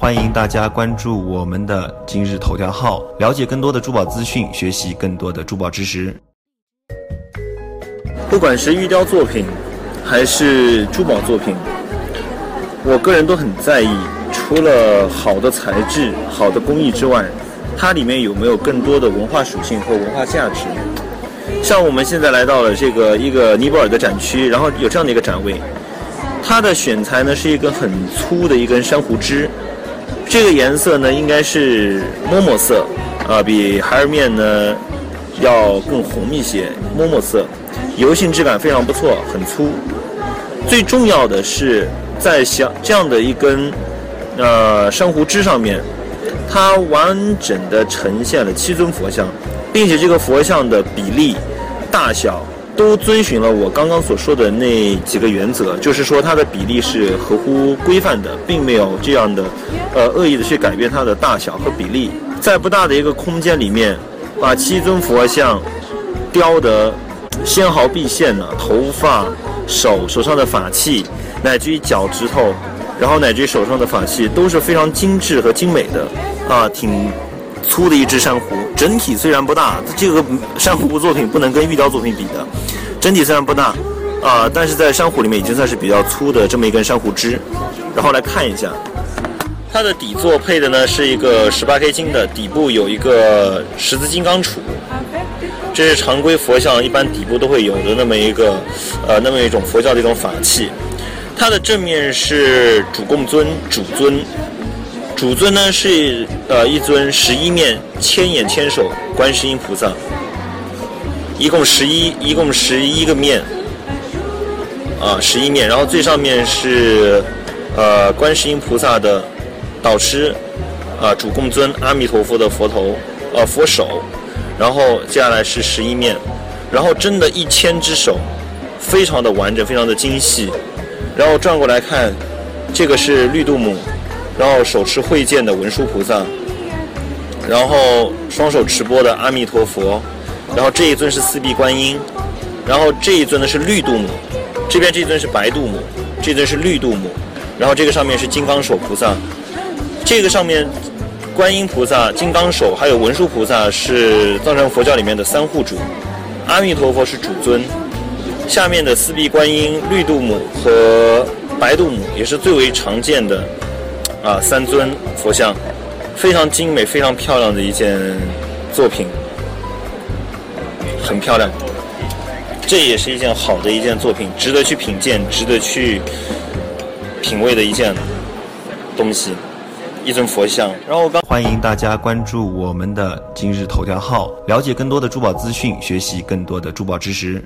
欢迎大家关注我们的今日头条号，了解更多的珠宝资讯，学习更多的珠宝知识。不管是玉雕作品，还是珠宝作品，我个人都很在意，除了好的材质、好的工艺之外，它里面有没有更多的文化属性和文化价值？像我们现在来到了这个一个尼泊尔的展区，然后有这样的一个展位，它的选材呢是一根很粗的一根珊瑚枝，这个颜色呢应该是墨墨色，啊，比孩儿面呢要更红一些，墨墨色，油性质感非常不错，很粗。最重要的是在像这样的一根呃珊瑚枝上面，它完整的呈现了七尊佛像，并且这个佛像的比例、大小都遵循了我刚刚所说的那几个原则，就是说它的比例是合乎规范的，并没有这样的呃恶意的去改变它的大小和比例。在不大的一个空间里面，把七尊佛像雕得纤毫毕现呢，头发、手手上的法器，乃至于脚趾头，然后乃至于手上的法器都是非常精致和精美的，啊，挺粗的一只珊瑚。整体虽然不大，这个珊瑚作品不能跟玉雕作品比的。整体虽然不大，啊，但是在珊瑚里面已经算是比较粗的这么一根珊瑚枝。然后来看一下，它的底座配的呢是一个十八 K 金的，底部有一个十字金刚杵。这是常规佛像一般底部都会有的那么一个，呃，那么一种佛教的一种法器。它的正面是主供尊、主尊，主尊呢是呃一尊十一面千眼千手观世音菩萨，一共十一，一共十一个面，啊，十一面。然后最上面是呃观世音菩萨的导师，啊，主供尊阿弥陀佛的佛头，呃佛手。然后接下来是十一面，然后真的一千只手，非常的完整，非常的精细。然后转过来看，这个是绿度母，然后手持慧剑的文殊菩萨，然后双手持钵的阿弥陀佛，然后这一尊是四臂观音，然后这一尊呢是绿度母，这边这尊是白度母，这尊是绿度母，然后这个上面是金刚手菩萨，这个上面。观音菩萨、金刚手还有文殊菩萨是藏传佛教里面的三护主，阿弥陀佛是主尊，下面的四臂观音、绿度母和白度母也是最为常见的啊三尊佛像，非常精美、非常漂亮的一件作品，很漂亮，这也是一件好的一件作品，值得去品鉴、值得去品味的一件东西。一尊佛像，然后我刚欢迎大家关注我们的今日头条号，了解更多的珠宝资讯，学习更多的珠宝知识。